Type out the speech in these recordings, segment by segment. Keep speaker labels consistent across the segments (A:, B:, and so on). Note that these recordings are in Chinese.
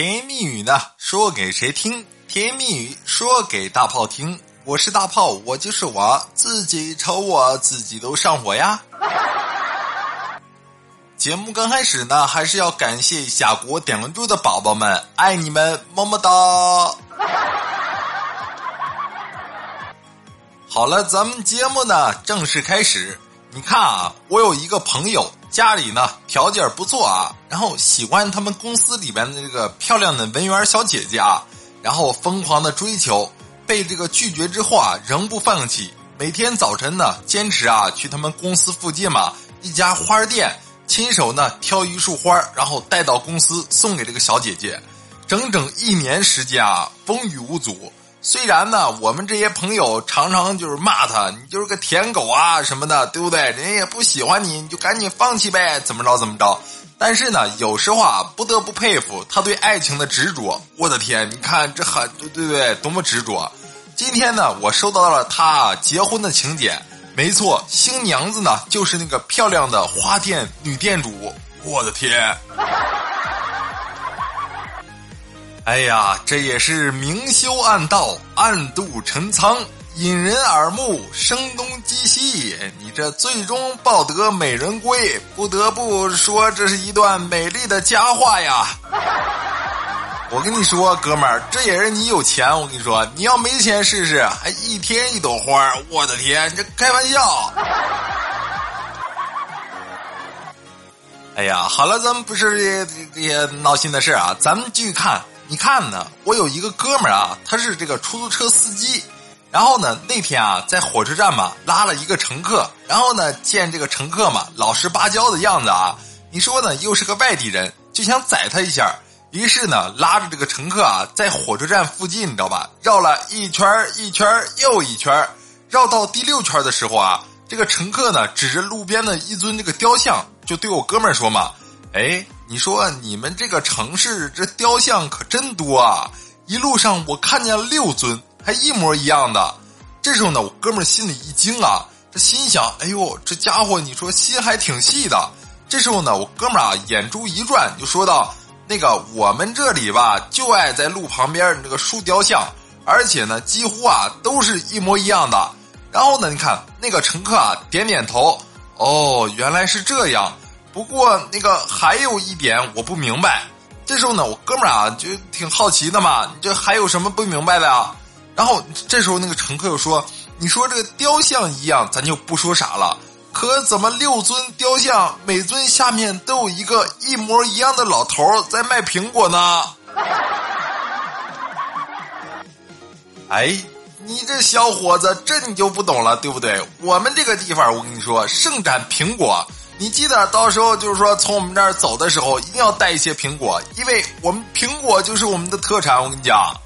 A: 甜言蜜语呢，说给谁听？甜言蜜语说给大炮听。我是大炮，我就是我自己，瞅我自己都上火呀。节目刚开始呢，还是要感谢一下给我点关注的宝宝们，爱你们，么么哒。好了，咱们节目呢正式开始。你看啊，我有一个朋友，家里呢条件不错啊，然后喜欢他们公司里边的这个漂亮的文员小姐姐啊，然后疯狂的追求，被这个拒绝之后啊，仍不放弃，每天早晨呢坚持啊去他们公司附近嘛一家花店。亲手呢挑一束花，然后带到公司送给这个小姐姐，整整一年时间啊，风雨无阻。虽然呢，我们这些朋友常常就是骂他，你就是个舔狗啊什么的，对不对？人家也不喜欢你，你就赶紧放弃呗，怎么着怎么着。但是呢，有时候啊，不得不佩服他对爱情的执着。我的天，你看这很对对对，多么执着！今天呢，我收到了他结婚的请柬。没错，新娘子呢就是那个漂亮的花店女店主。我的天！哎呀，这也是明修暗道，暗度陈仓，引人耳目，声东击西。你这最终抱得美人归，不得不说这是一段美丽的佳话呀。我跟你说，哥们儿，这也是你有钱。我跟你说，你要没钱试试，还一天一朵花我的天，这开玩笑。哎呀，好了，咱们不是这些这些闹心的事啊，咱们继续看。你看呢，我有一个哥们儿啊，他是这个出租车司机。然后呢，那天啊，在火车站嘛，拉了一个乘客。然后呢，见这个乘客嘛，老实巴交的样子啊，你说呢，又是个外地人，就想宰他一下。于是呢，拉着这个乘客啊，在火车站附近，你知道吧？绕了一圈一圈又一圈绕到第六圈的时候啊，这个乘客呢，指着路边的一尊这个雕像，就对我哥们儿说嘛：“哎，你说你们这个城市这雕像可真多啊！一路上我看见了六尊，一模一样的。”这时候呢，我哥们儿心里一惊啊，这心想：“哎呦，这家伙，你说心还挺细的。”这时候呢，我哥们儿啊，眼珠一转，就说道。那个我们这里吧，就爱在路旁边那个树雕像，而且呢，几乎啊都是一模一样的。然后呢，你看那个乘客啊点点头，哦，原来是这样。不过那个还有一点我不明白。这时候呢，我哥们儿啊就挺好奇的嘛，你这还有什么不明白的呀？然后这时候那个乘客又说：“你说这个雕像一样，咱就不说啥了。”可怎么六尊雕像每尊下面都有一个一模一样的老头在卖苹果呢？哎，你这小伙子，这你就不懂了，对不对？我们这个地方，我跟你说，盛产苹果。你记得到时候就是说从我们这儿走的时候，一定要带一些苹果，因为我们苹果就是我们的特产。我跟你讲。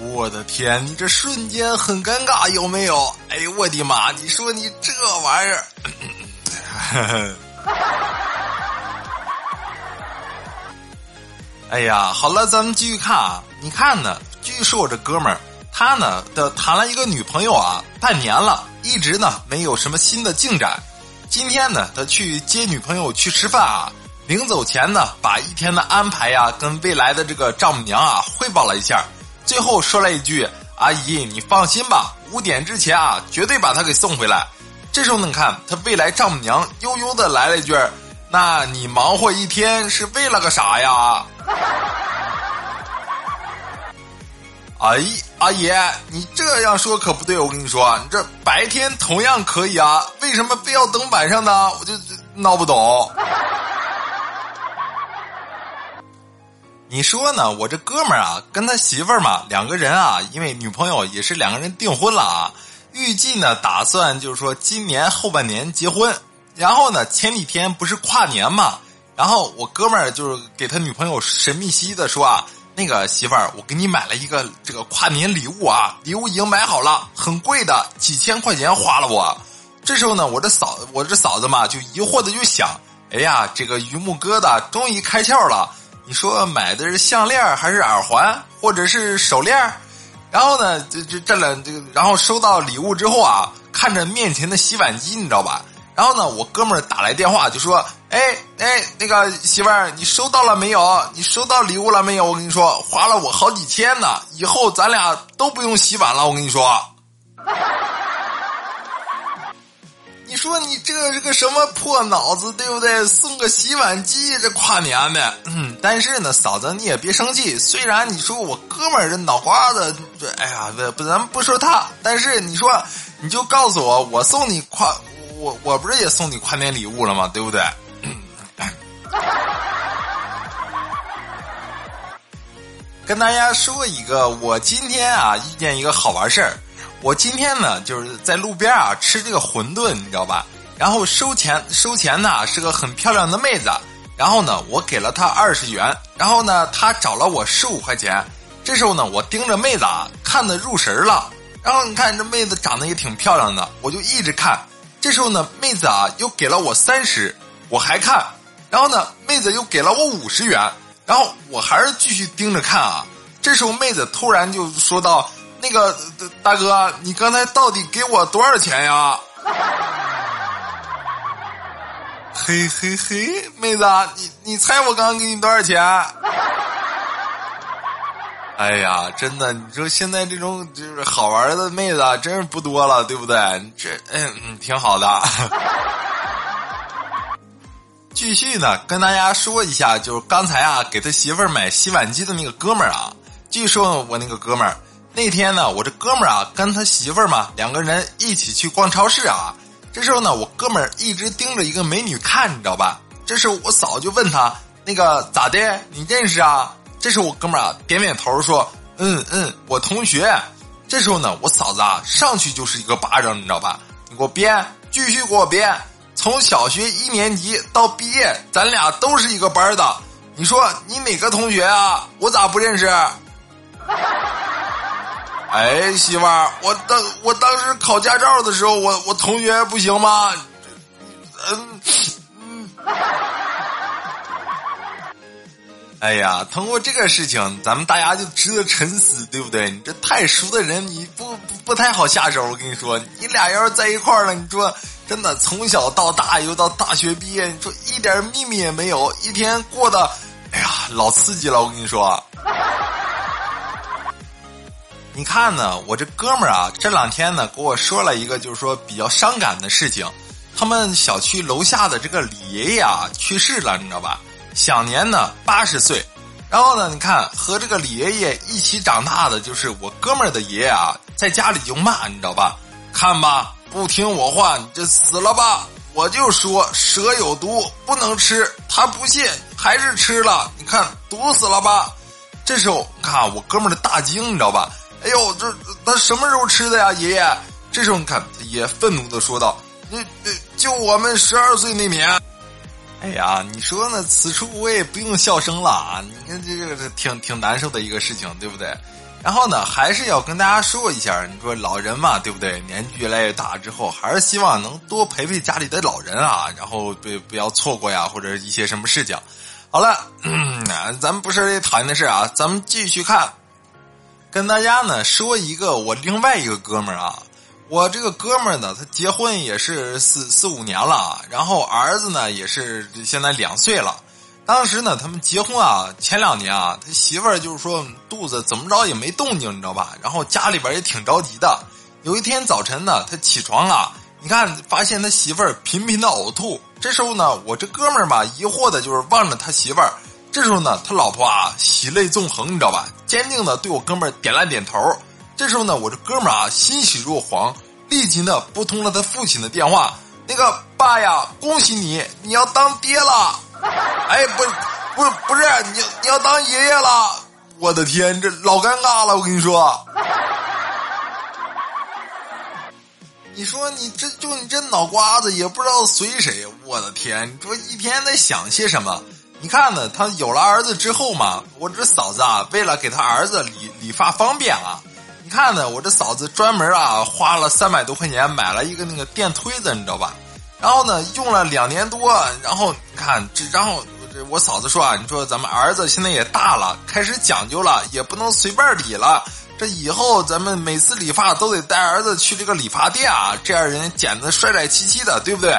A: 我的天，你这瞬间很尴尬，有没有？哎呦我的妈！你说你这玩意儿，哎呀，好了，咱们继续看啊。你看呢？据说我这哥们儿，他呢的谈了一个女朋友啊，半年了，一直呢没有什么新的进展。今天呢，他去接女朋友去吃饭啊，临走前呢，把一天的安排呀，跟未来的这个丈母娘啊汇报了一下。最后说了一句：“阿姨，你放心吧，五点之前啊，绝对把他给送回来。”这时候你看，他未来丈母娘悠悠的来了一句：“那你忙活一天是为了个啥呀？” 阿姨，阿姨，你这样说可不对，我跟你说，你这白天同样可以啊，为什么非要等晚上呢？我就闹不懂。你说呢？我这哥们儿啊，跟他媳妇儿嘛，两个人啊，因为女朋友也是两个人订婚了啊，预计呢打算就是说今年后半年结婚。然后呢，前几天不是跨年嘛，然后我哥们儿就是给他女朋友神秘兮兮的说啊，那个媳妇儿，我给你买了一个这个跨年礼物啊，礼物已经买好了，很贵的，几千块钱花了我。这时候呢，我这嫂我这嫂子嘛，就疑惑的就想，哎呀，这个榆木疙瘩终于开窍了。你说买的是项链还是耳环，或者是手链然后呢，这这这两这个，然后收到礼物之后啊，看着面前的洗碗机，你知道吧？然后呢，我哥们儿打来电话就说：“哎哎，那个媳妇儿，你收到了没有？你收到礼物了没有？我跟你说，花了我好几千呢，以后咱俩都不用洗碗了。我跟你说。”你说你这是个什么破脑子，对不对？送个洗碗机，这跨年的。嗯，但是呢，嫂子你也别生气。虽然你说我哥们儿这脑瓜子，这哎呀，不，咱不说他。但是你说，你就告诉我，我送你跨，我我不是也送你跨年礼物了吗？对不对？跟大家说一个，我今天啊遇见一个好玩事儿。我今天呢，就是在路边啊吃这个馄饨，你知道吧？然后收钱收钱呢是个很漂亮的妹子，然后呢我给了她二十元，然后呢她找了我十五块钱。这时候呢我盯着妹子啊看的入神了，然后你看这妹子长得也挺漂亮的，我就一直看。这时候呢妹子啊又给了我三十，我还看，然后呢妹子又给了我五十元，然后我还是继续盯着看啊。这时候妹子突然就说道。那个大哥，你刚才到底给我多少钱呀？嘿嘿嘿，妹子，你你猜我刚刚给你多少钱？哎呀，真的，你说现在这种就是好玩的妹子真是不多了，对不对？这嗯，挺好的。继续呢，跟大家说一下，就是刚才啊，给他媳妇儿买洗碗机的那个哥们儿啊，据说我那个哥们儿。那天呢，我这哥们儿啊，跟他媳妇儿嘛，两个人一起去逛超市啊。这时候呢，我哥们儿一直盯着一个美女看，你知道吧？这时候我嫂子就问他：“那个咋的？你认识啊？”这时候我哥们儿啊点点头说：“嗯嗯，我同学。”这时候呢，我嫂子啊上去就是一个巴掌，你知道吧？你给我编，继续给我编。从小学一年级到毕业，咱俩都是一个班的。你说你哪个同学啊？我咋不认识？哎，媳妇儿，我当我当时考驾照的时候，我我同学不行吗？嗯嗯。哎呀，通过这个事情，咱们大家就值得沉思，对不对？你这太熟的人，你不不太好下手。我跟你说，你俩要是在一块儿了，你说真的从小到大，又到大学毕业，你说一点秘密也没有，一天过得，哎呀，老刺激了。我跟你说。你看呢，我这哥们儿啊，这两天呢给我说了一个，就是说比较伤感的事情。他们小区楼下的这个李爷爷啊去世了，你知道吧？享年呢八十岁。然后呢，你看和这个李爷爷一起长大的就是我哥们儿的爷爷啊，在家里就骂，你知道吧？看吧，不听我话，你就死了吧！我就说蛇有毒，不能吃。他不信，还是吃了。你看毒死了吧？这时候，看我哥们儿的大惊，你知道吧？哎呦，这他什么时候吃的呀，爷爷？这时候你看，爷愤怒的说道：“你，就我们十二岁那年。”哎呀，你说呢？此处我也不用笑声了啊！你看这个挺挺难受的一个事情，对不对？然后呢，还是要跟大家说一下，你说老人嘛，对不对？年纪越来越大之后，还是希望能多陪陪家里的老人啊，然后不不要错过呀，或者一些什么事情。好了，嗯咱们不是讨厌的事啊，咱们继续看。跟大家呢说一个我另外一个哥们儿啊，我这个哥们儿呢，他结婚也是四四五年了，然后儿子呢也是现在两岁了。当时呢，他们结婚啊，前两年啊，他媳妇儿就是说肚子怎么着也没动静，你知道吧？然后家里边也挺着急的。有一天早晨呢，他起床啊，你看发现他媳妇儿频频的呕吐。这时候呢，我这哥们儿吧，疑惑的就是望着他媳妇儿。这时候呢，他老婆啊，喜泪纵横，你知道吧？坚定的对我哥们儿点了点头。这时候呢，我这哥们儿啊，欣喜若狂，立即呢拨通了他父亲的电话。那个爸呀，恭喜你，你要当爹了！哎，不，不，不是你，你要当爷爷了！我的天，这老尴尬了，我跟你说。你说你这就你这脑瓜子也不知道随谁，我的天，你说一天在想些什么？你看呢，他有了儿子之后嘛，我这嫂子啊，为了给他儿子理理发方便啊，你看呢，我这嫂子专门啊花了三百多块钱买了一个那个电推子，你知道吧？然后呢，用了两年多，然后你看这，然后我嫂子说啊，你说咱们儿子现在也大了，开始讲究了，也不能随便理了。这以后咱们每次理发都得带儿子去这个理发店啊，这样人剪的帅帅气气的，对不对？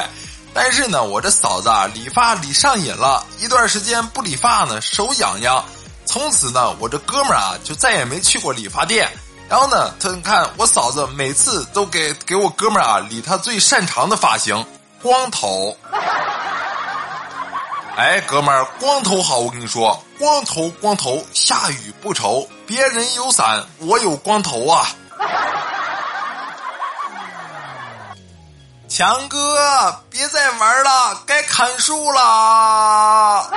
A: 但是呢，我这嫂子啊，理发理上瘾了，一段时间不理发呢，手痒痒。从此呢，我这哥们儿啊，就再也没去过理发店。然后呢，他你看我嫂子每次都给给我哥们儿啊理他最擅长的发型——光头。哎，哥们儿，光头好，我跟你说，光头光头，下雨不愁，别人有伞，我有光头啊。强哥，别再玩了，该砍树了。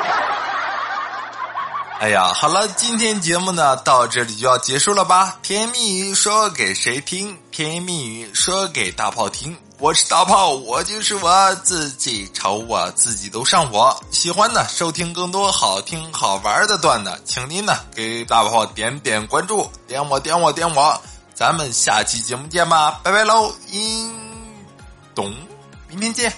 A: 哎呀，好了，今天节目呢到这里就要结束了吧？甜言蜜语说给谁听？甜言蜜语说给大炮听。我是大炮，我就是我自己，瞅我自己都上火。喜欢呢，收听更多好听好玩的段子，请您呢给大炮点点关注，点我点我点我。咱们下期节目见吧，拜拜喽！音懂，明天见。